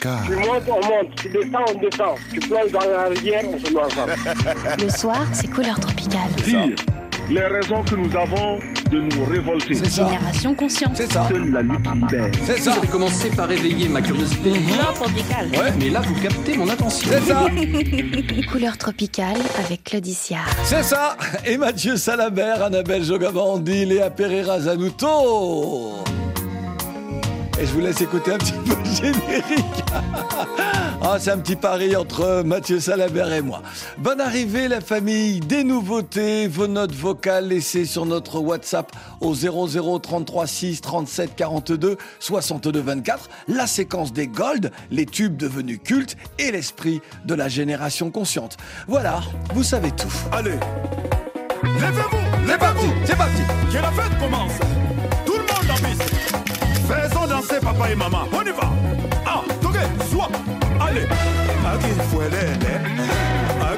Tu montes, on monte. Tu descends, on descend. Tu plonges dans la rivière, on se met ensemble. Le soir, c'est couleur tropicale. Dire les raisons que nous avons de nous révolter. C'est ça. Génération consciente. C'est ça. Seule la lutte libère. C'est ça. Commencé par éveiller ma curiosité. Couleur tropicale. Ouais. Mais là, vous captez mon attention. C'est ça. Couleur tropicale avec Claudicia. C'est ça. Et Mathieu Salabert, Annabelle Jogabandi, Léa Pereira Zanuto. Et je vous laisse écouter un petit peu le générique. Ah, c'est un petit pari entre Mathieu Salabert et moi. Bonne arrivée la famille, des nouveautés, vos notes vocales laissées sur notre WhatsApp au 00 33 6 37 42 62 24. La séquence des Gold, les tubes devenus cultes et l'esprit de la génération consciente. Voilà, vous savez tout. Allez, levez-vous, parti, c'est parti. que la fête commence. Papa et maman. On y va. Ah, toqué, soit. Allez. Agi fuelele. Agi fuelele.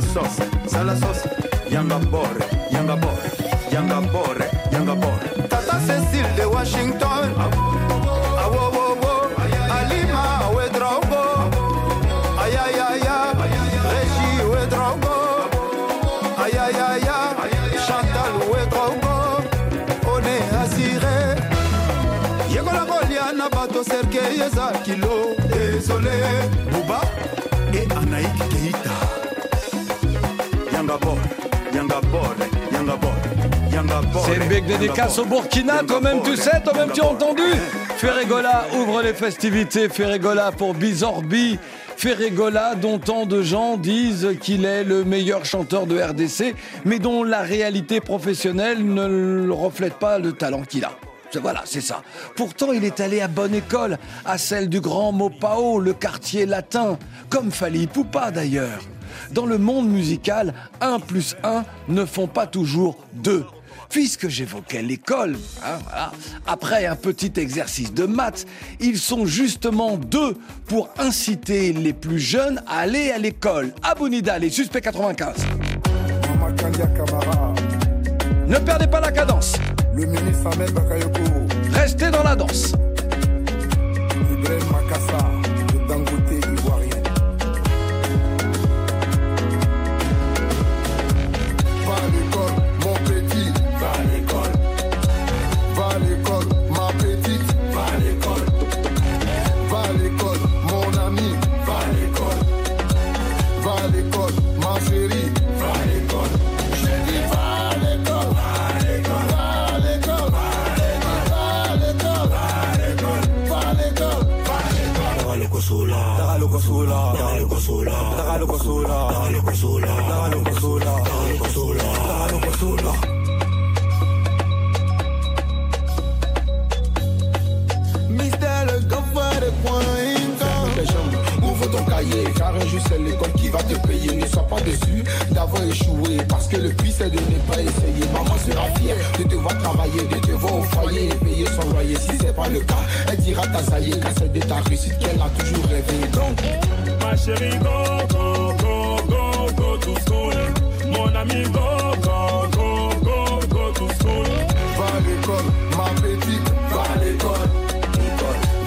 la sauce, sala sauce. Yanga bore, yanga bore, yanga bore, yanga bore. Tata Cecil de Washington. Awo wo wo. Alima we drogo. Ayayaya. Regi we drogo. Ayayaya. Chantal we drogo. One asire. Yegola golia na bato serke yeza kilo. Désolé. Buba. Et Anaïk Keita. C'est une big dédicace au Burkina, toi-même tu sais, toi-même tu as entendu. Ferregola ouvre les festivités, Ferregola pour Bizorbi. Ferregola, dont tant de gens disent qu'il est le meilleur chanteur de RDC, mais dont la réalité professionnelle ne le reflète pas le talent qu'il a. Voilà, c'est ça. Pourtant, il est allé à bonne école, à celle du grand Mopao, le quartier latin, comme Fali Poupa d'ailleurs. Dans le monde musical, 1 plus 1 ne font pas toujours 2. Puisque j'évoquais l'école, hein, voilà, après un petit exercice de maths, ils sont justement deux pour inciter les plus jeunes à aller à l'école. Abonida, les suspects 95. Makandia Kamara. Ne perdez pas la cadence, Le ministre Ahmed Bakayoko. restez dans la danse. Makassa. Dara loco sola, dara loco sola, dara loco sola. Mystère le de ton cahier, car un jour c'est l'école qui va te payer. Ne sois pas déçu d'avoir échoué, parce que le pire c'est de ne pas essayer. Maman sera fière de te voir travailler, de te voir au foyer et payer son loyer. Si c'est pas le cas, elle dira ta zaïe, car c'est de ta réussite qu'elle a toujours rêvé. Donc, Ma chérie, go, go, go, go, go to school. Mon ami, go, go, go, go, go to school. va à l'école, ma petite, va à l'école.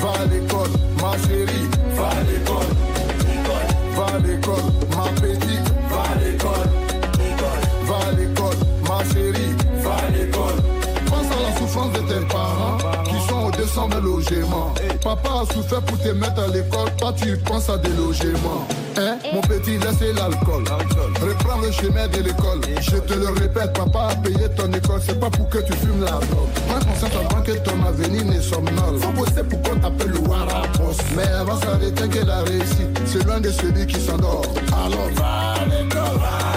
Va à l'école, ma chérie, va à l'école. Va à l'école, ma petite, va à l'école. Va à l'école, ma chérie, va à l'école. Pense à la souffrance de tes parents qui sont au-dessus de logement. Papa a souffert pour te mettre à l'école, toi tu penses à des logements. Hein, mon petit, laissez l'alcool. Reprends le chemin de l'école. Je te le répète, papa a payé ton école, c'est pas pour que tu fumes la drogue. Prends conscience avant que ton avenir ne somnole. Faut bosser pour qu'on t'appelle le Warapos. Mais avant ça, que la réussite, c'est loin de celui qui s'endort. Alors va à l'école, va à l'école,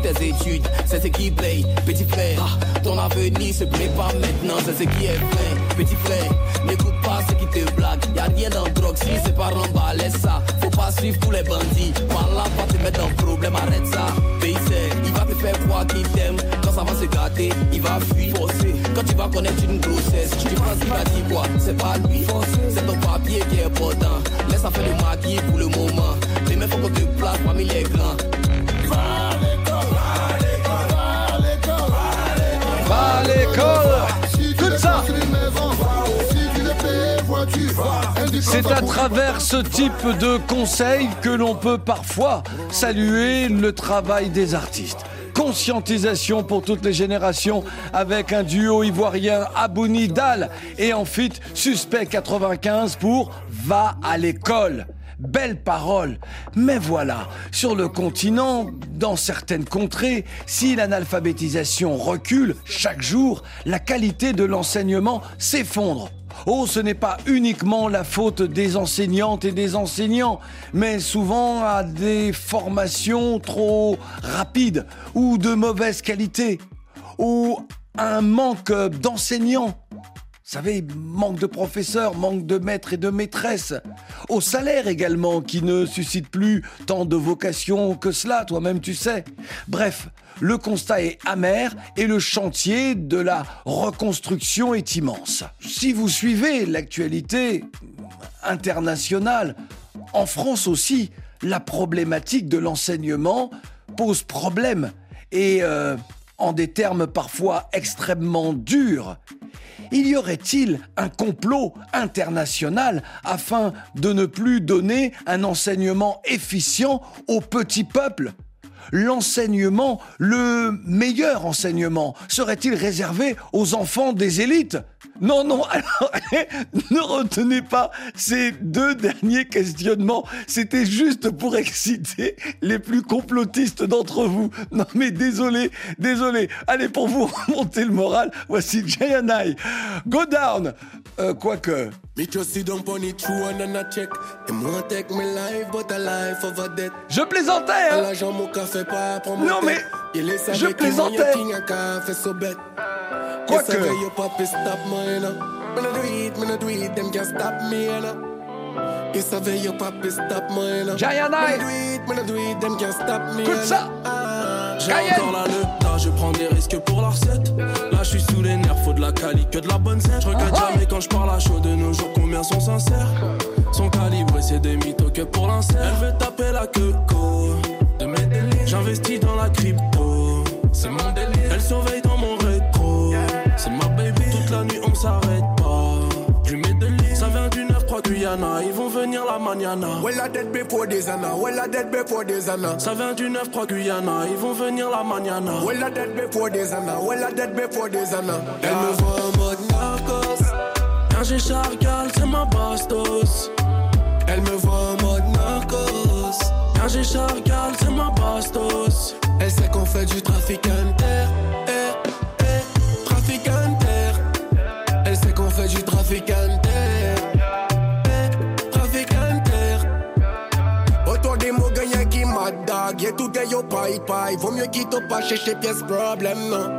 tes études, c'est ce qui paye. Petit frère, ton avenir se prépare maintenant, c'est ce qui est vrai. Petit frère, n'écoute pas ceux qui te blaguent. Y'a rien dans drogue, si c'est pas remballé laisse ça. Faut pas suivre tous les bandits. Par va te mettre dans problème, arrête ça. Pays il va te faire croire qu'il t'aime. Quand ça va se gâter, il va fuir. Forcer. Quand tu vas connaître une grossesse, tu penses qu'il va dire quoi? C'est pas lui. C'est ton papier qui est important. Laisse ça faire le maquis pour le moment. Demain, faut qu'on te place parmi les grands. C'est à travers ce type de conseils que l'on peut parfois saluer le travail des artistes. Conscientisation pour toutes les générations avec un duo ivoirien Abouni Dal et en fit Suspect 95 pour Va à l'école. Belle parole. Mais voilà, sur le continent, dans certaines contrées, si l'analphabétisation recule chaque jour, la qualité de l'enseignement s'effondre. Oh, ce n'est pas uniquement la faute des enseignantes et des enseignants, mais souvent à des formations trop rapides ou de mauvaise qualité, ou un manque d'enseignants. Savez, manque de professeurs, manque de maîtres et de maîtresses. Au salaire également, qui ne suscite plus tant de vocation que cela, toi-même tu sais. Bref, le constat est amer et le chantier de la reconstruction est immense. Si vous suivez l'actualité internationale, en France aussi, la problématique de l'enseignement pose problème et euh, en des termes parfois extrêmement durs. Il y aurait-il un complot international afin de ne plus donner un enseignement efficient au petit peuple? L'enseignement, le meilleur enseignement, serait-il réservé aux enfants des élites? Non, non, alors, ne retenez pas ces deux derniers questionnements. C'était juste pour exciter les plus complotistes d'entre vous. Non, mais désolé, désolé. Allez, pour vous remonter le moral, voici Jayanai. Go down Euh, Quoique. Je plaisantais, hein fais pas pour Non mais je plaisantais. Quoique. Écoute ça. Ah. J'ai encore la je prends des risques pour la recette. Là, je suis sous les nerfs, faut de la qualité, que de la bonne scène. Je regarde ah, jamais quand je parle à chaud de nos jours, combien sont sincères. Son calibre, c'est des mythos que pour l'insert. Elle veut taper la queue, délires J'investis dans la crypto, c'est mon délire Elle surveille dans mon rétro, c'est ma baby Toute la nuit on s'arrête pas, je lui mets des Ça vient du 9 Guyana, ils vont venir la mañana. Well, I dead before this Anna. Well, I dead before Anna. Ça vient du 9-3 Guyana, ils vont venir la mañana. Well, I dead before this Anna. Well, I dead before this Anna. Elle me voit en mode narcos. Quand j'ai Chargal, c'est ma bastos. Elle me voit en mode narcos. Quand j'ai Chargal, c'est ma bastos. Elle sait qu'on fait du trafic. Paille paille. Vaut mieux qu'il te pas chercher pièce problème, non.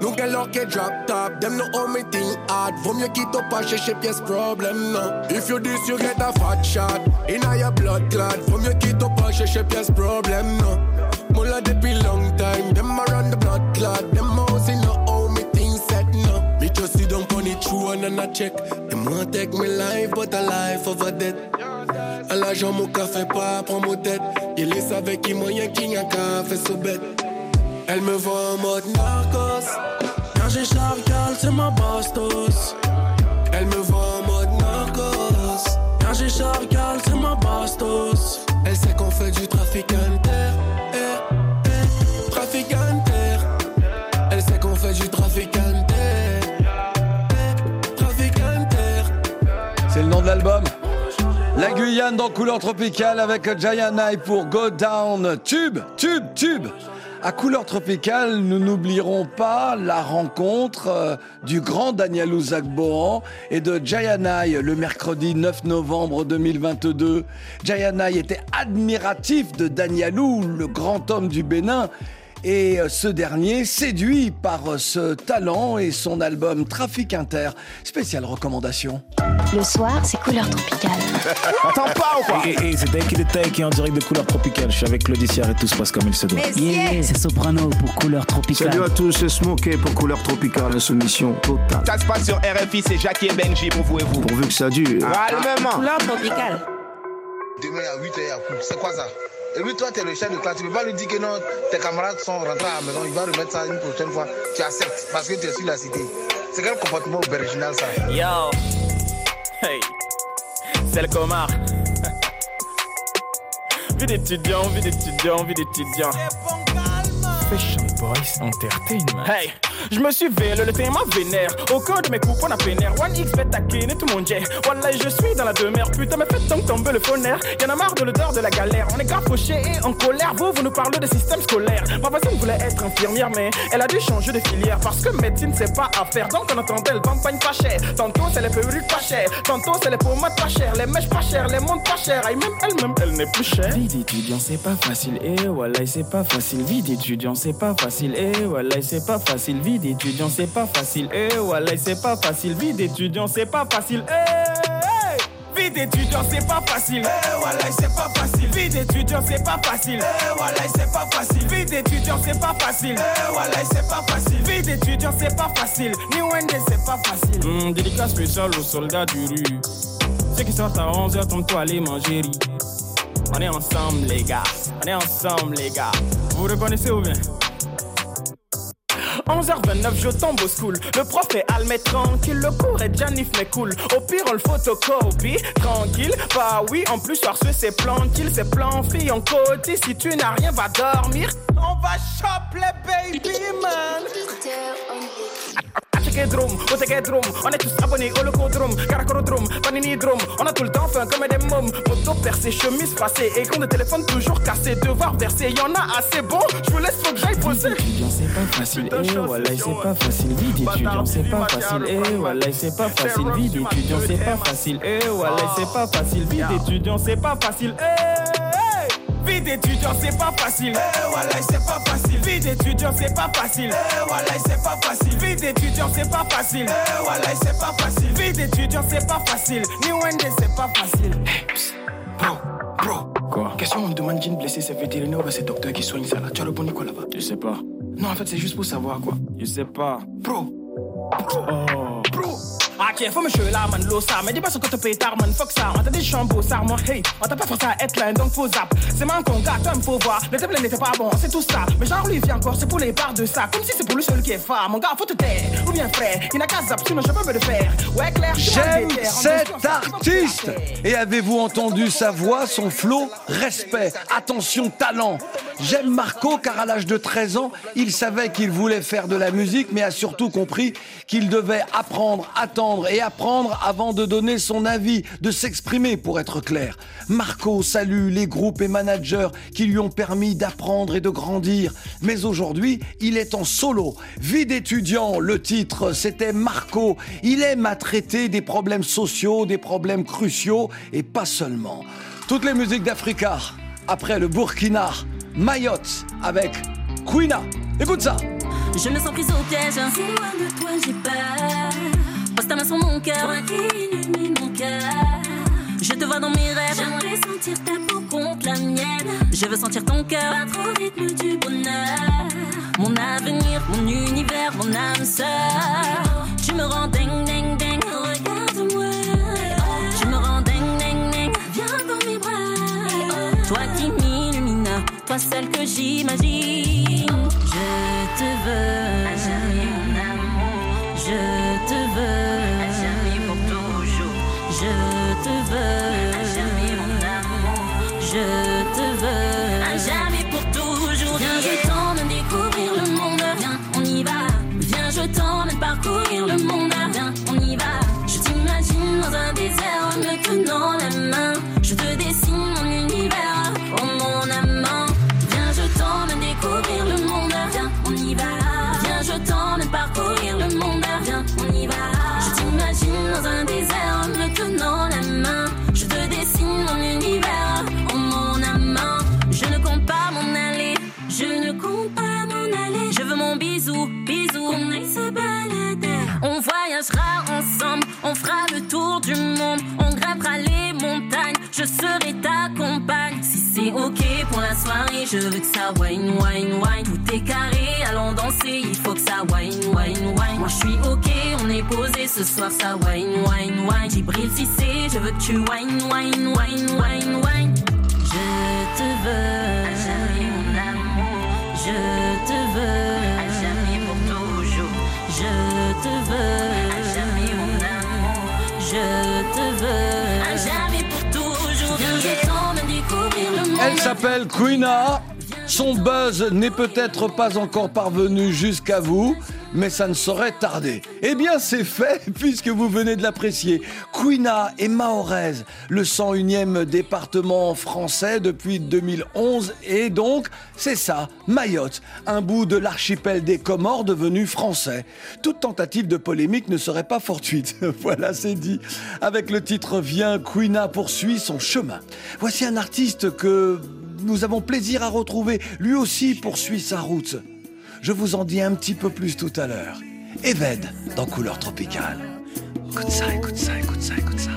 Nous quel or que drop top. Them no me thing hard. Vaut mieux qu'il te pas chercher pièce problème, non. If you this, you get a fat shot. In your blood clot. Vaut mieux qu'il te pas chercher pièce problème, non. Moula depuis long time. Them around the blood clot. Them on it true and I check. Them want take me life, but a life of a death. À l'argent, mon café pas prend mon tête. Il est avec qui moyen qui n'a qu'à fait ce bête. Elle me voit en mode narcos. Quand j'ai Chargal, c'est ma bastos. Elle me voit en mode narcos. Quand j'ai Chargal, c'est ma bastos. Elle sait qu'on fait du trafic L'album. La Guyane dans couleur tropicale avec Giant Eye pour Go Down. Tube, tube, tube. À couleur tropicale, nous n'oublierons pas la rencontre euh, du grand Danielou Zagboran et de Jayanai le mercredi 9 novembre 2022. Jayanai était admiratif de Danielou, le grand homme du Bénin. Et euh, ce dernier, séduit par euh, ce talent et son album Trafic Inter, spéciale recommandation. Le soir, c'est couleur tropicale. T'en pas ou quoi? Et, et, c'est Tay qui est en direct de Couleur Tropicale. Je suis avec Claude Dissière et tout se passe comme il se doit. Yeah, c'est Soprano pour Couleur Tropicale. Salut à tous, c'est Smokey pour Couleur Tropicale, la soumission totale. Ça se passe sur RFI, c'est Jackie et Benji pour vous et vous. Pourvu que ça dure. Calmement. Couleur Tropicale. Demain à 8h, il y a coup. C'est quoi ça? Et lui, toi, tu es le chef de classe. Tu peux pas lui dire que non, tes camarades sont rentrés à la maison. Il va remettre ça une prochaine fois. Tu acceptes parce que tu es sur la cité. C'est quel comportement original ça? Yo Hey C'est le comar Vie d'étudiant, vie d'étudiant, vie d'étudiant Fashion Boys Entertainment Hey je me suis vélé, le thème vénère. Au cœur de mes coupes, on a pénère. One X fait taquiner tout mon jet. Wallah, je suis dans la demeure. Putain, mais faites donc tomber le phonère. Y'en a marre de l'odeur de la galère. On est fauché et en colère. Vous, vous nous parlez de système scolaire. Ma voisine voulait être infirmière, mais elle a dû changer de filière. Parce que médecine, c'est pas à faire. Donc, on entendait le campagne pas cher. Tantôt, c'est les perruques pas chères. Tantôt, c'est les pommades pas chères. Les mèches pas chères, les montres pas chères. Aïe, même elle-même, elle n'est plus chère. Vie d'étudiant, c'est pas facile. Eh, voilà, c'est pas facile. Vie d'étudiant, c'est pas facile. Eh, voilà, c'est pas facile. Vie d'étudiant, c'est pas facile. Eh, voilà, c'est pas facile. Vie d'étudiant, c'est pas facile. Eh, Vie d'étudiant, c'est pas facile. Eh, voilà, c'est pas facile. Vie d'étudiant, c'est pas facile. Eh, voilà, c'est pas facile. Vie d'étudiant, c'est pas facile. Eh, voilà, c'est pas facile. Vie d'étudiant, c'est pas facile. Ni Wendy, c'est pas facile. Hum, dédicace spéciale aux soldats du rue. Ceux qui sortent à 11h, tombe-toi aller manger. On est ensemble, les gars. On est ensemble, les gars. Vous reconnaissez ou bien? 11h29, je tombe au school. Le prof est almet tranquille. Le cours est Janif mais cool. Au pire, on le photocopie. Tranquille. Bah oui, en plus, que c'est plan kill, c'est plan fille en côté. Si tu n'as rien, va dormir. On va chop les baby, man. Drum, on est tous abonnés au locodrome, caracorodrome, paninidrome, on a tout le temps faim comme des mômes, moto percé, chemise passée, écran de téléphone toujours cassé, devoir verser, y'en a assez. Bon, je vous laisse faut que j'aille bosser. C'est pas facile, eh voilà, c'est pas facile, vie d'étudiant, c'est pas facile, eh voilà, c'est pas facile, vie d'étudiant, c'est pas facile, eh voilà, c'est pas facile, vie d'étudiant, c'est pas facile, eh Vie d'étudiant, c'est pas facile. Eh voilà, c'est pas facile. Vie d'étudiant, c'est pas facile. Eh voilà, c'est pas facile. Vie d'étudiant, c'est pas facile. Eh voilà, c'est pas facile. Vie d'étudiant, c'est pas facile. Ni Wendy, c'est pas facile. Hey, psst. Bro, bro. Quoi? Question, on me demande Jean blessé, c'est vétérinaire ou c'est docteur qui soigne ça là. Tu as répondu quoi là-bas? Je sais pas. Non, en fait, c'est juste pour savoir quoi. Je sais pas. Bro. Bro. Oh. Bro. Ok, faut me là, man, l'eau ça. Mais dis pas ce que tu pétard, man, fuck ça. On t'a dit chambeau, ça, moi, hey. On t'a pas forcé à être là, donc faut zap. C'est man qu'on gâte, toi, faut voir. Le table n'était pas bon, c'est tout ça. Mais genre, lui, vient encore, c'est pour les barres de ça. Comme si c'est pour le seul qui est phare. Mon gars, faut te taire. Ou bien frère, il n'a qu'à zap, sinon je peux me le faire. Ouais, clair, J'aime cet artiste Et avez-vous entendu sa voix, son flow? Respect, attention, talent J'aime Marco car à l'âge de 13 ans, il savait qu'il voulait faire de la musique mais a surtout compris qu'il devait apprendre, attendre et apprendre avant de donner son avis, de s'exprimer pour être clair. Marco salue les groupes et managers qui lui ont permis d'apprendre et de grandir. Mais aujourd'hui, il est en solo. Vie d'étudiant, le titre, c'était Marco. Il aime à traiter des problèmes sociaux, des problèmes cruciaux et pas seulement. Toutes les musiques d'Africa, après le Burkina, Mayotte avec Quina. Écoute ça. Je me sens prise au piège. Si loin de toi, j'ai peur. Ta main sur mon cœur. Toi qui mon cœur. Je te vois dans mes rêves. J'aimerais sentir ta peau contre la mienne. Je veux sentir ton cœur battre au rythme du bonheur. Mon avenir, mon univers, mon âme sœur. Tu me rends ding ding ding. Regarde-moi. Tu me rends ding ding ding. Viens dans mes bras. Toi qui m'illumines. Toi celle que j'imagine. Je te veux. Je je veux que ça wine, wine, wine. Tout est carré, allons danser. Il faut que ça wine, wine, wine. Moi je suis ok, on est posé ce soir. Ça wine, wine, wine. Si c'est, je veux que tu wine, wine, wine, wine, wine. Je te veux. À jamais mon amour. Je te veux. À jamais pour toujours. Je te veux. À jamais mon amour. Je te veux. Elle s'appelle Quina. Son buzz n'est peut-être pas encore parvenu jusqu'à vous, mais ça ne saurait tarder. Eh bien, c'est fait, puisque vous venez de l'apprécier. Quina est mahoraise, le 101e département français depuis 2011, et donc, c'est ça, Mayotte, un bout de l'archipel des Comores devenu français. Toute tentative de polémique ne serait pas fortuite. voilà, c'est dit. Avec le titre Viens, Quina poursuit son chemin. Voici un artiste que nous avons plaisir à retrouver. Lui aussi poursuit sa route. Je vous en dis un petit peu plus tout à l'heure. Eved dans Couleur Tropicale. Écoute ça, écoute ça, écoute ça, écoute ça.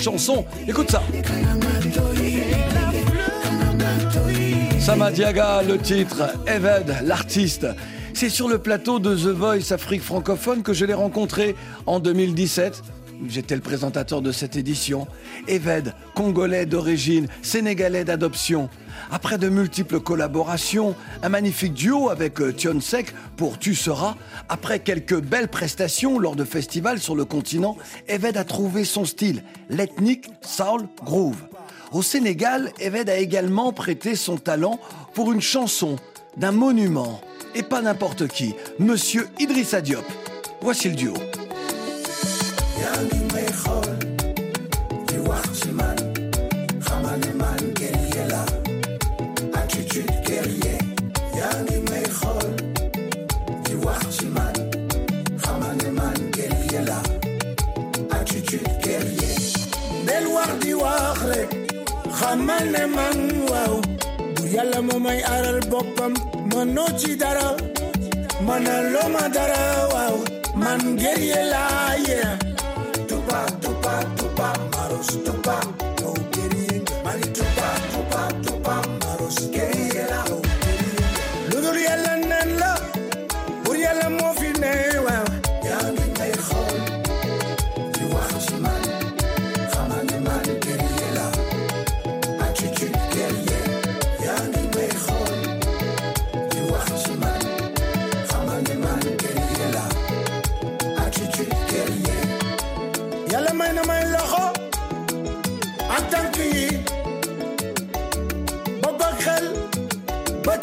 Chanson. Écoute ça. Samadiaga, le titre, Eved, l'artiste. C'est sur le plateau de The Voice Afrique francophone que je l'ai rencontré en 2017. J'étais le présentateur de cette édition. Eved, congolais d'origine, sénégalais d'adoption. Après de multiples collaborations, un magnifique duo avec euh, Tion Sek pour Tu seras, après quelques belles prestations lors de festivals sur le continent, Eved a trouvé son style, l'ethnique Soul Groove. Au Sénégal, Eved a également prêté son talent pour une chanson d'un monument, et pas n'importe qui, Monsieur Idrissa Diop. Voici le duo. Xamal ne man waaw bu yàlla moo aral boppam mënoo ci dara mënaloo ma dara waaw man yeah. Tupa tupa tupa maros tupa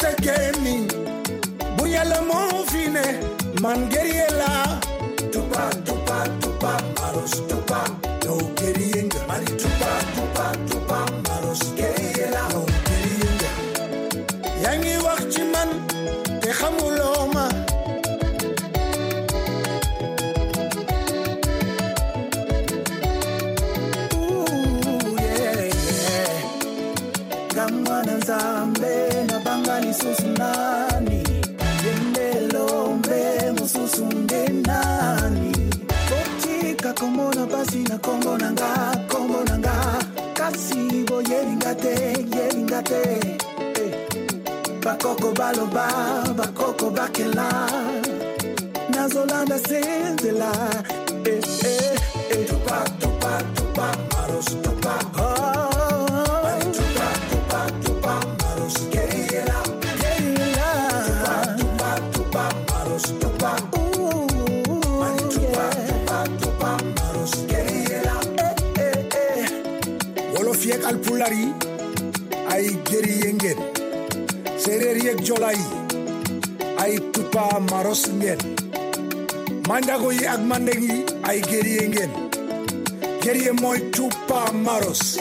ak gémmiñ bu yàlla moo fi ne man guerrier bakoko baloba bakoko bakela. Nazolanda se nzela Eh, eh, eh. tupa tupa tupa maros tupa. Mari tupa tupa tupa maros guerriera guerriera tupa tupa tupa maros tupa. Mari tupa tupa tupa maros guerriera eh eh eh. Wolof yeeg alpulaar yi ay guerrier ngeen séeréer yeeg jola ay tupa maros ngeen mandago yi ak mandeng yi ay guerrier ngeen guerrier mooy tupa maros.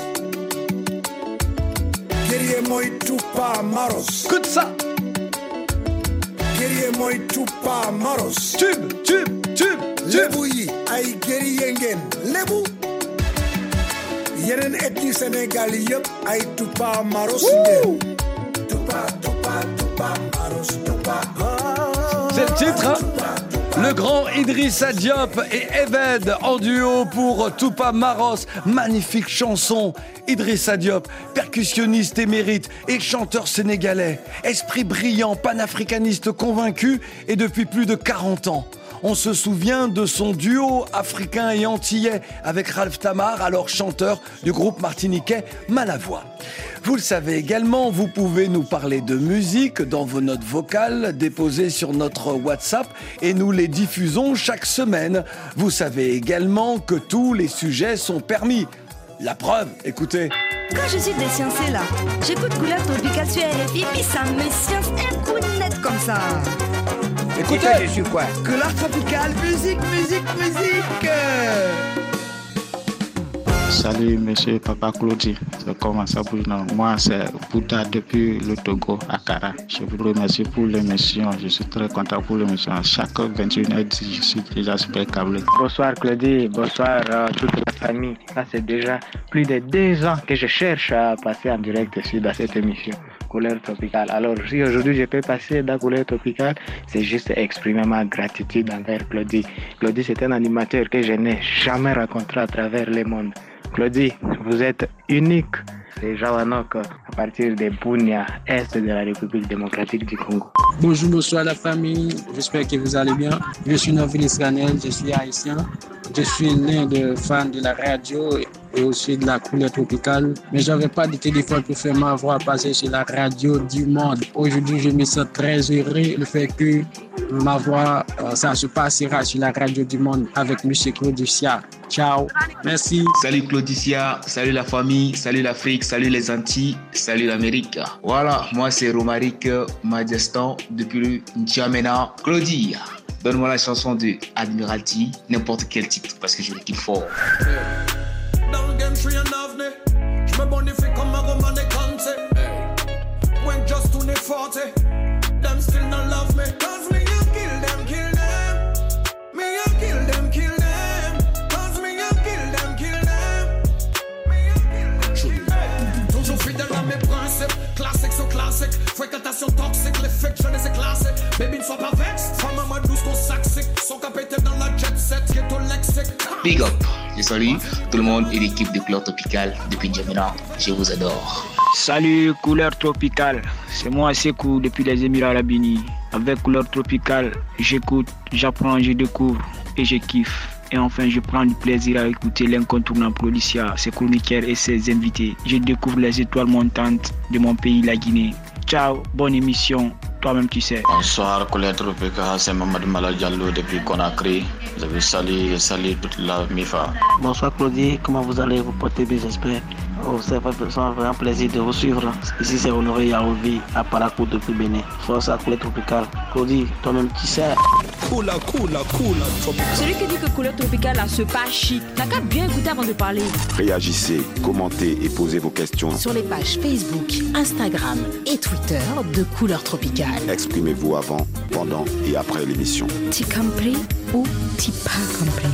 Guerrier mooy tupa maros. Écoute ça guerrier mooy tupa maros. Tube tube tube lébu yi ay guerrier ngeen lébu yeneen ethnie Sénégal yëpp ay tupa maros ngeen C'est le titre, hein Le grand Idrissa Diop et Eved en duo pour Tupa Maros. Magnifique chanson. Idrissa Diop, percussionniste émérite et chanteur sénégalais. Esprit brillant, panafricaniste convaincu et depuis plus de 40 ans. On se souvient de son duo africain et antillais avec Ralph Tamar, alors chanteur du groupe martiniquais Malavoie. Vous le savez également, vous pouvez nous parler de musique dans vos notes vocales déposées sur notre WhatsApp et nous les diffusons chaque semaine. Vous savez également que tous les sujets sont permis. La preuve, écoutez. Quand je suis déciencée là, j'écoute couleur tropicale sur RFI, puis ça me science net comme ça. Écoutez, je suis quoi Couleur tropicale, musique, musique, musique. Salut, monsieur Papa Claudie. C'est comment ça bouge non? Moi, c'est Bouddha depuis le Togo, à Kara. Je vous remercie pour l'émission. Je suis très content pour l'émission. Chaque 21h, je suis déjà super câblé. Bonsoir Claudie, bonsoir toute la famille. Ça c'est déjà plus de deux ans que je cherche à passer en direct sur dans cette émission. Couleur tropicale. Alors, si aujourd'hui je peux passer dans couleur tropicale, c'est juste exprimer ma gratitude envers Claudie. Claudie, c'est un animateur que je n'ai jamais rencontré à travers le monde. Claudie, vous êtes unique. C'est Jawanok à partir de Bunia, est de la République démocratique du Congo. Bonjour, bonsoir la famille. J'espère que vous allez bien. Je suis Novin Israël, je suis haïtien. Je suis l'un des fans de la radio aussi de la couleur tropicale. Mais j'avais pas de téléphone pour faire ma voix passer sur la radio du monde. Aujourd'hui, je me sens très heureux le fait que ma voix, euh, ça se passera sur la radio du monde avec M. Claudicia. Ciao. Merci. Salut Claudicia, salut la famille, salut l'Afrique, salut les Antilles, salut l'Amérique. Voilà, moi c'est Romaric Majestan depuis N'Djamena. Claudia, donne-moi la chanson de Admiralty, n'importe quel titre, parce que je le kiffe fort. Je me bonifie comme un roman Kante. When just to the 40. Them still not love me. Cause me, I kill them, kill them. Me, I kill them, kill them. Cause me, I kill them, kill them. Me, I kill them, kill them. Toujours fidèle à mes principes. Classique sur classique. Fréquentation toxique. Les fakes, je les ai classés. Baby, ne sois pas vexe. Femme à ma douce qu'on saxique. Son capitaine dans la jet set. Qui est au lexique. Big up, je salue tout le monde et l'équipe de Couleur Tropicale depuis N'Djamena. Je vous adore. Salut couleur tropicale, c'est moi Sekou depuis les Émirats Arabes Unis. Avec couleur tropicale, j'écoute, j'apprends, je découvre et je kiffe. Et enfin, je prends du plaisir à écouter l'incontournable Claudicia, ses chroniqueurs et ses invités. Je découvre les étoiles montantes de mon pays, la Guinée. Ciao, bonne émission. Toi-même, tu sais. Bonsoir, Couleur Tropicale, c'est Mamadou Malal Diallo depuis Conakry. Vous avez salué et salué toute la MIFA. Bonsoir Claudie, comment vous allez? Vous porter bien, j'espère. Oh, c'est un vraiment plaisir de vous suivre. Ici, c'est Honoré Yaouvi à Parakou depuis Bénin. Force à couleur tropicale. Claudie, toi-même, tu sais. Coula, coula, coula, tropical. Celui qui dit que couleur tropicale a ce pas chic, n'a qu'à bien écouter avant de parler. Réagissez, commentez et posez vos questions. Sur les pages Facebook, Instagram et Twitter de Couleur Tropicale. Exprimez-vous avant, pendant et après l'émission. T'y compris ou t'y pas compris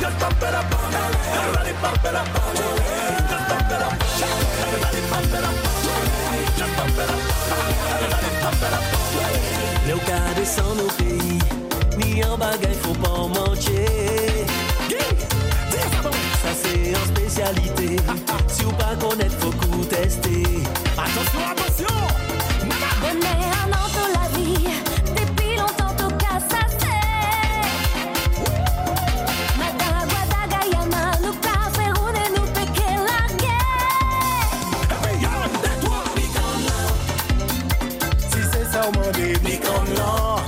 Just pump it pays Ni bagaille faut pas Ça c'est en spécialité. Si ou pas faut coup tester. Attention, attention Donner un an Si là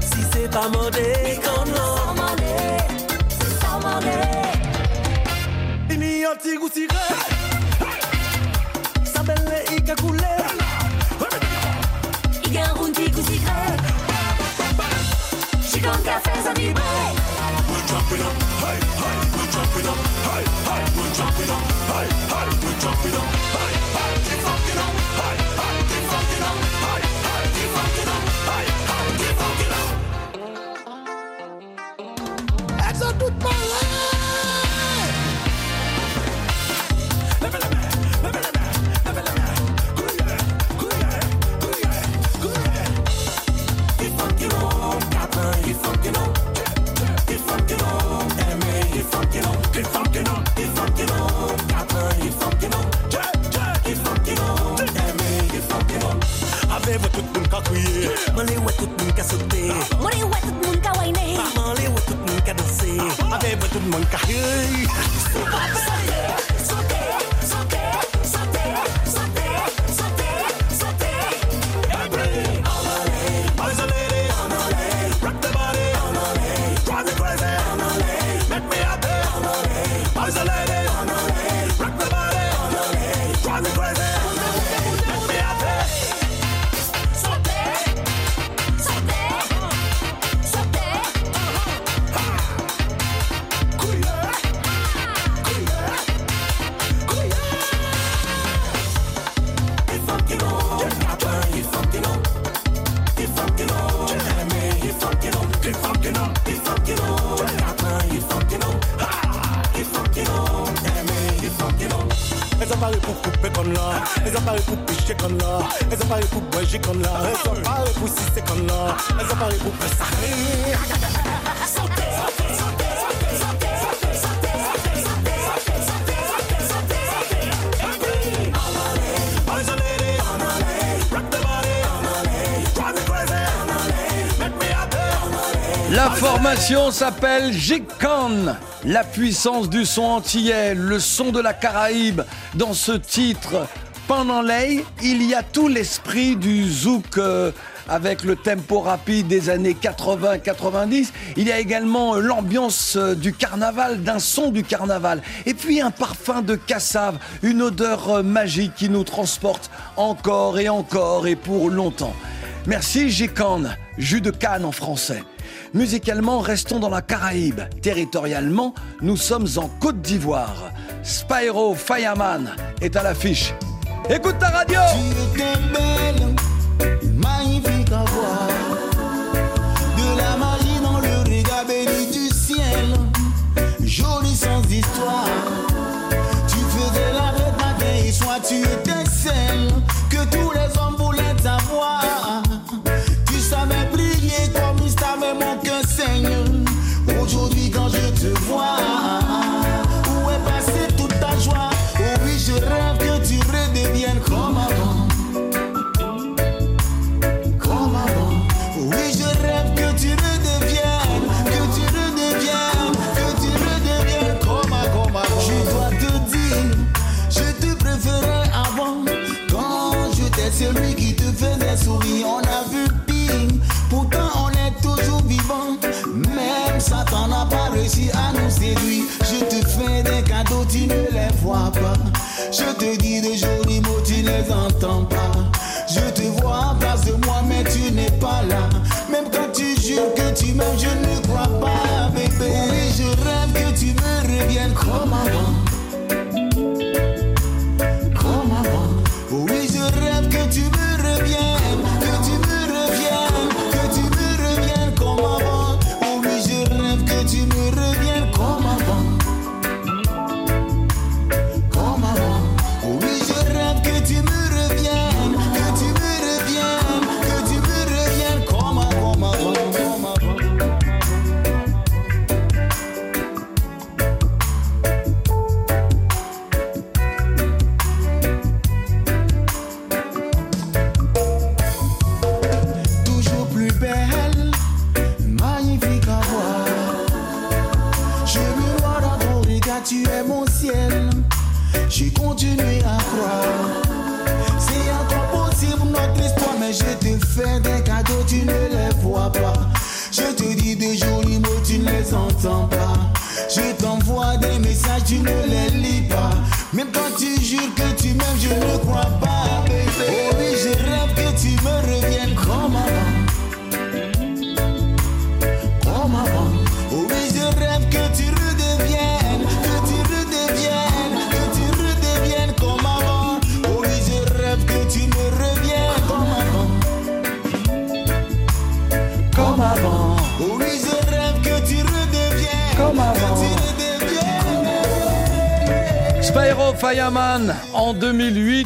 Si c'est pas modé comme non Sans monnaie Ini We're jumping up, hey, hey, we're jumping up, hey, hey, we're jumping up, hey, hey, we're jumping up, hey, hey, keep fucking up, hey, hey, keep fucking up, hey, hey, keep fucking up, hey, ouais tout le monde qui a sauté Mori ouais tout le monde ka whiné Formation s'appelle G-Con, la puissance du son antillais, le son de la Caraïbe. Dans ce titre, pendant l'œil, il y a tout l'esprit du zouk euh, avec le tempo rapide des années 80-90. Il y a également euh, l'ambiance euh, du carnaval, d'un son du carnaval. Et puis un parfum de cassave, une odeur magique qui nous transporte encore et encore et pour longtemps. Merci G-Can, jus de canne en français. Musicalement, restons dans la Caraïbe. Territorialement, nous sommes en Côte d'Ivoire. Spyro Fireman est à l'affiche. Écoute ta radio Tu étais belle, magnifique à voir. De la magie dans le regard du ciel. Jolie sans histoire. Tu faisais la fête matin et soir, tu étais je ne crois pas, bébé. Oui, je rêve que tu me reviennes comme avant.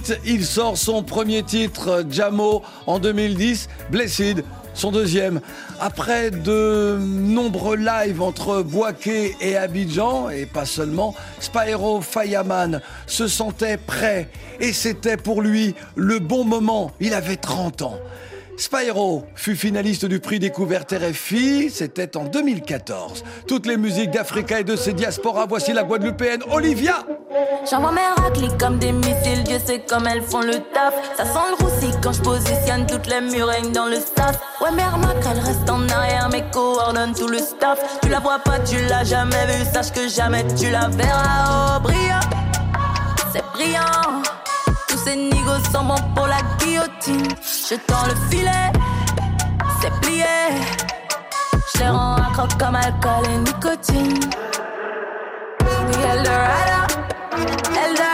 2008, il sort son premier titre, Jamo. En 2010, Blessed, son deuxième. Après de nombreux lives entre Boaké et Abidjan, et pas seulement, Spyro Fireman se sentait prêt. Et c'était pour lui le bon moment. Il avait 30 ans. Spyro fut finaliste du prix découverte RFI, c'était en 2014. Toutes les musiques d'Africa et de ses diasporas, voici la Guadeloupéenne Olivia. J'envoie mes raclis comme des missiles, Dieu sait comme elles font le taf. Ça sent le roussi quand je positionne toutes les murènes dans le staff. Ouais, mère Mac, elle reste en arrière, mais coordonne tout le staff. Tu la vois pas, tu l'as jamais vue, sache que jamais tu la verras. Oh, brillant, c'est brillant. Ces nigos sont bons pour la guillotine. Je tends le filet, c'est plié. Je les rends accro comme alcool et nicotine. Oui, Eldorado, Eldorado,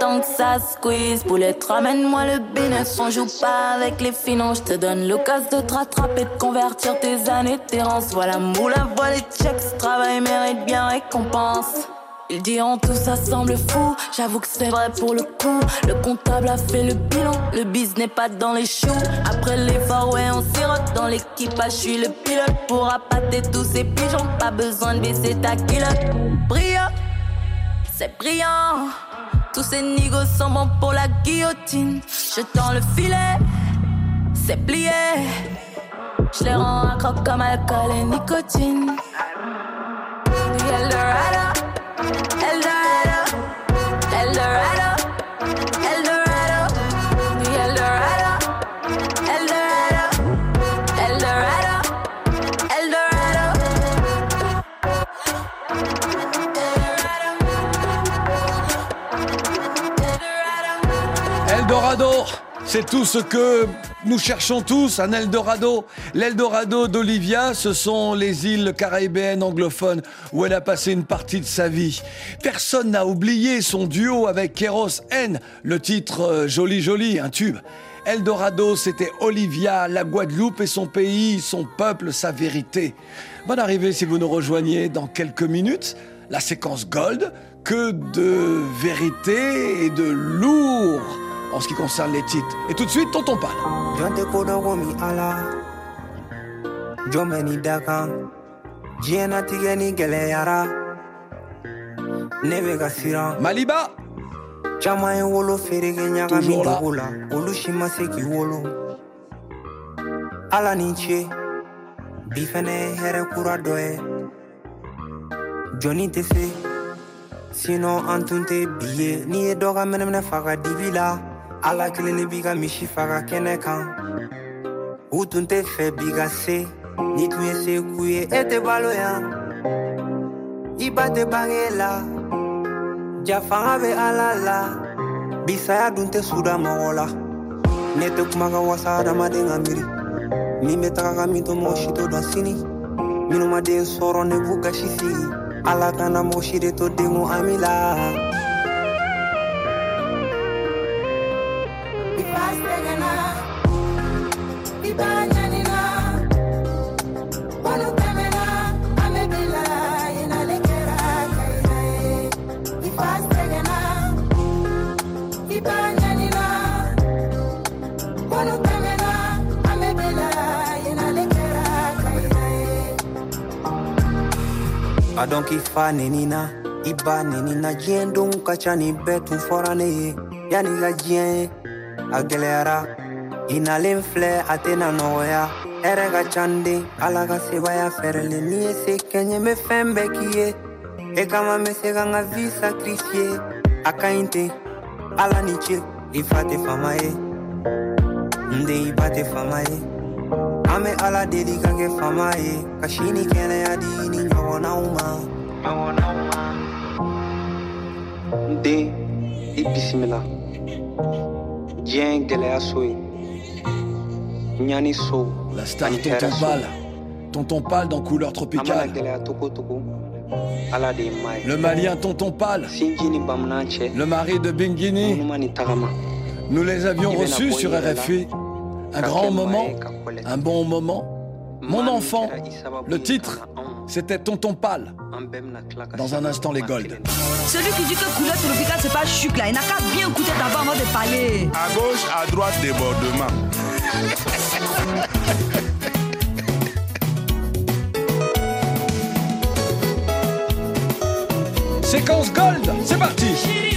avant que ça squeeze. Poulette, ramène-moi le bénéfice. On joue pas avec les finances. Je te donne l'occasion de te rattraper, de convertir tes années d'errance. Voilà, moule à voix les checks. Travail mérite bien récompense. Ils diront tout ça semble fou, j'avoue que c'est vrai pour le coup. Le comptable a fait le bilan, le biz n'est pas dans les choux. Après l'effort, ouais, on sirote dans l'équipage, je suis le pilote pour appâter tous ces pigeons. Pas besoin de baisser ta culotte. Brillant, c'est brillant. Tous ces négos sont bons pour la guillotine. Je tends le filet, c'est plié. Je les rends accro comme alcool et nicotine. C'est tout ce que nous cherchons tous, un Eldorado. L'Eldorado d'Olivia, ce sont les îles caribéennes anglophones où elle a passé une partie de sa vie. Personne n'a oublié son duo avec Keros N, le titre euh, Joli Joli, un tube. Eldorado, c'était Olivia, la Guadeloupe et son pays, son peuple, sa vérité. Bonne arrivée si vous nous rejoignez dans quelques minutes. La séquence Gold, que de vérité et de lourd en ce qui concerne les titres. Et tout de suite, Tonton siran maliba. Caman ye wolo feereke ɲagami Toujours là. dogo la olu si ma se k'i wolo. Ala ni ce bi fɛnɛ ye hɛrɛ kura dɔ ye jɔnni tɛ se sinɔ an tun tɛ bi ye n'i ye dɔ ka mɛnɛmɛnɛ faga dibi la ala kelen de b'i ka faga kɛnɛ kan. U tun tɛ fɛ bi se ni tun ye se k'u ye e tɛ balo yan i ba bange la ja fanga bɛ ala la. Bisaya dun tɛ suda mɔgɔ la ne tɛ kuma ka wasa adamaden ka miiri min bɛ taga ka min to mɔgɔ si to dɔn sini. Minnu ma den sɔrɔ ne b'u gasi sigi ala kana mɔgɔ de to denko ami la a dɔn k'i fa neni na i ba neni na diɲɛ donw ka ca ni bɛɛ tun fɔra ne ye yanni i ka diɲɛ ye a gwɛlɛyara i nalen filɛ a tena nɔgɔya hɛrɛ ka can den ala ka sebaya fɛrɛlen n'i ye se kɛɲɛ be fɛn bɛɛ k'i ye e kama n be se ka n ka vi sakrifie a ka ɲi ten ala ni ce i fa tɛ fama ye n i ba tɛ fama ye an be ala deli ka kɛ fama ye ka si ni kɛnɛya di ni ɲɔgɔnnaw ma ɲɔgɔnnaw ma n den i bisimila diɲɛ ye gɛlɛya so ye ɲani so La star Tonton Pal. Tonton Pal dans couleur an mana tropicale. gɛlɛya togo togo ala de ye maa ye Le malien Tonton Pal. sinji ni bamanan cɛ Le mari de Bingini. ŋunuma ni tagama Nous les avions Il est reçus là, sur. RFI. Un grand moment, un bon moment. Mon enfant, le titre, c'était Tonton ka Dans un instant, les Gold. Celui qui dit que couleur tropicale c'est pas chuc là, il n'a qu'à bien écouter d'abord avant de parler. À gauche, à droite, débordement. Séquence Gold, c'est parti.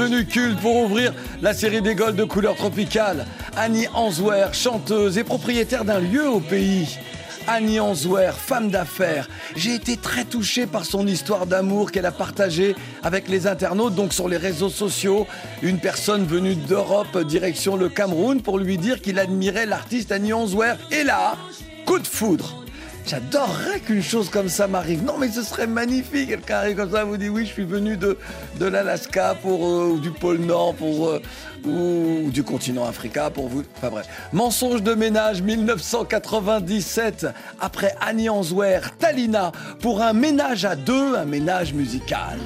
Devenu culte pour ouvrir la série des Golds de couleur tropicale. Annie Answer, chanteuse et propriétaire d'un lieu au pays. Annie Answer, femme d'affaires. J'ai été très touché par son histoire d'amour qu'elle a partagée avec les internautes, donc sur les réseaux sociaux. Une personne venue d'Europe, direction le Cameroun, pour lui dire qu'il admirait l'artiste Annie Answer. Et là, coup de foudre. J'adorerais qu'une chose comme ça m'arrive. Non, mais ce serait magnifique. Quelqu'un arrive comme ça, vous dit oui, je suis venu de, de l'Alaska pour euh, ou du pôle Nord pour euh, ou du continent africain pour vous. Enfin bref. Mensonge de ménage 1997. Après Annie Answer, Talina pour un ménage à deux, un ménage musical.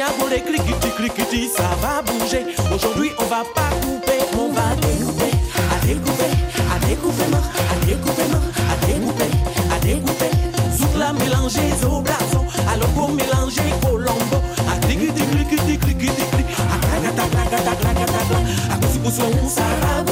Mia pour les cliquetis, ça va bouger. Aujourd'hui, on va pas couper, on va découper, à découper, à découper, à découper, à découper, à découper. Zoukla mélanger, zoblazo, à loco mélanger, colombo, à cliquetis, à. À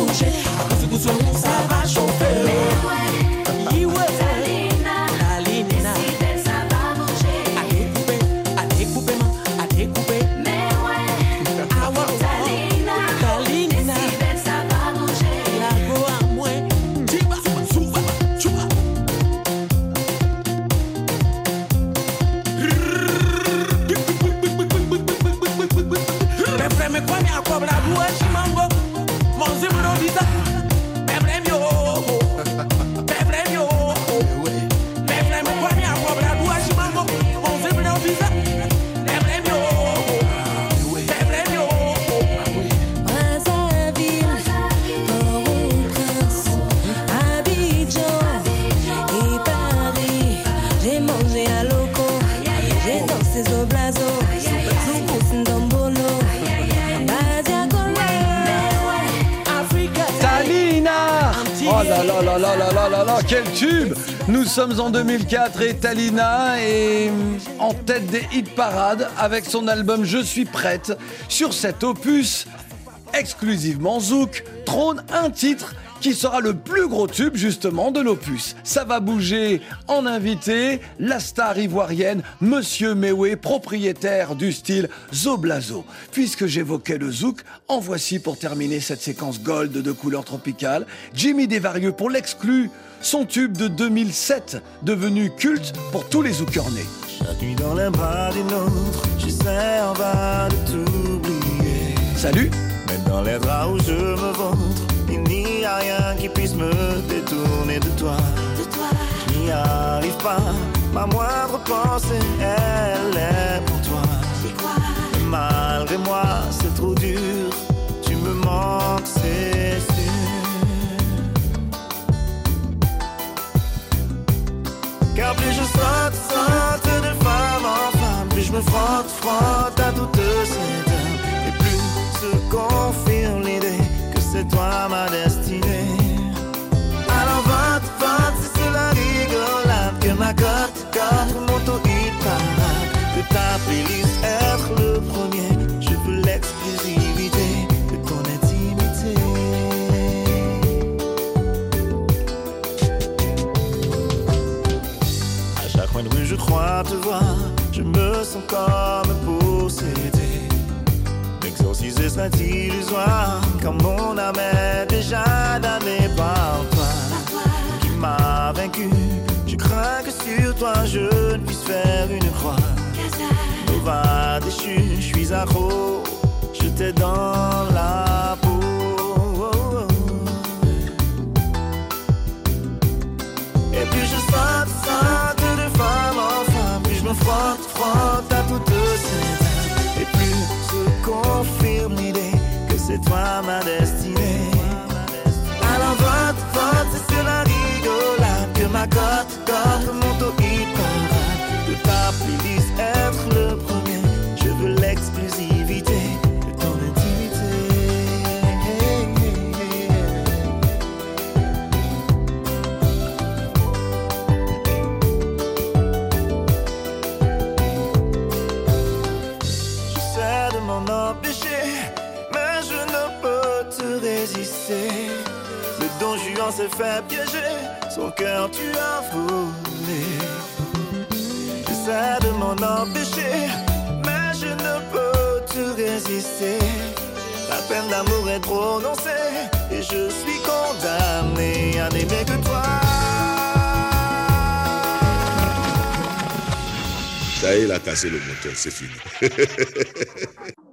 sommes en 2004 et Talina est en tête des hit parades avec son album Je suis prête. Sur cet opus, exclusivement Zouk, trône un titre qui sera le plus gros tube justement de l'opus. Ça va bouger en invité, la star ivoirienne Monsieur Mewe, propriétaire du style Zoblazo. Puisque j'évoquais le zouk, en voici pour terminer cette séquence gold de couleur tropicale, Jimmy Desvarieux pour l'exclu, son tube de 2007 devenu culte pour tous les zoukeurs nés. Chaque nuit dans les bras d'une autre, j'essaie en vain de t'oublier. Salut Mais dans les draps où je me vautre, il n'y a rien qui puisse me détourner de toi. Je n'y arrive pas, ma moindre pensée, elle est pour toi. Et malgré moi, c'est trop dur, tu me manques, c'est sûr. Car plus je saute, saute de femme en femme, plus je me frotte, frotte à toutes ces confirme l'idée que c'est toi ma destinée. Alors vote, vote, c'est sur la rigolade que ma cote, cote, mon taux hit parade. Que ta playlist être le premier, je veux l'exclusivité de ton intimité. À chaque coin de rue, je crois te voir, je me sens comme possédé si ce serait illusoire, comme mon âme est déjà damnée par toi, qui m'a vaincu. Je crains que sur toi je ne puisse faire une croix. Nova déchu, je suis accro, je t'ai dans la peau. Et plus je saute, saute de femme en femme, plus je me frotte, frotte à toutes ces c'est toi ma destinée. Alors vote, vote, c'est sur la rigolade que ma cote, cote, mon taux Juan s'est fait piéger, son cœur tu as volé. J'essaie de m'en empêcher, mais je ne peux te résister. La peine d'amour est prononcée, et je suis condamné à n'aimer que toi. Ça y est, il a cassé le moteur, c'est fini.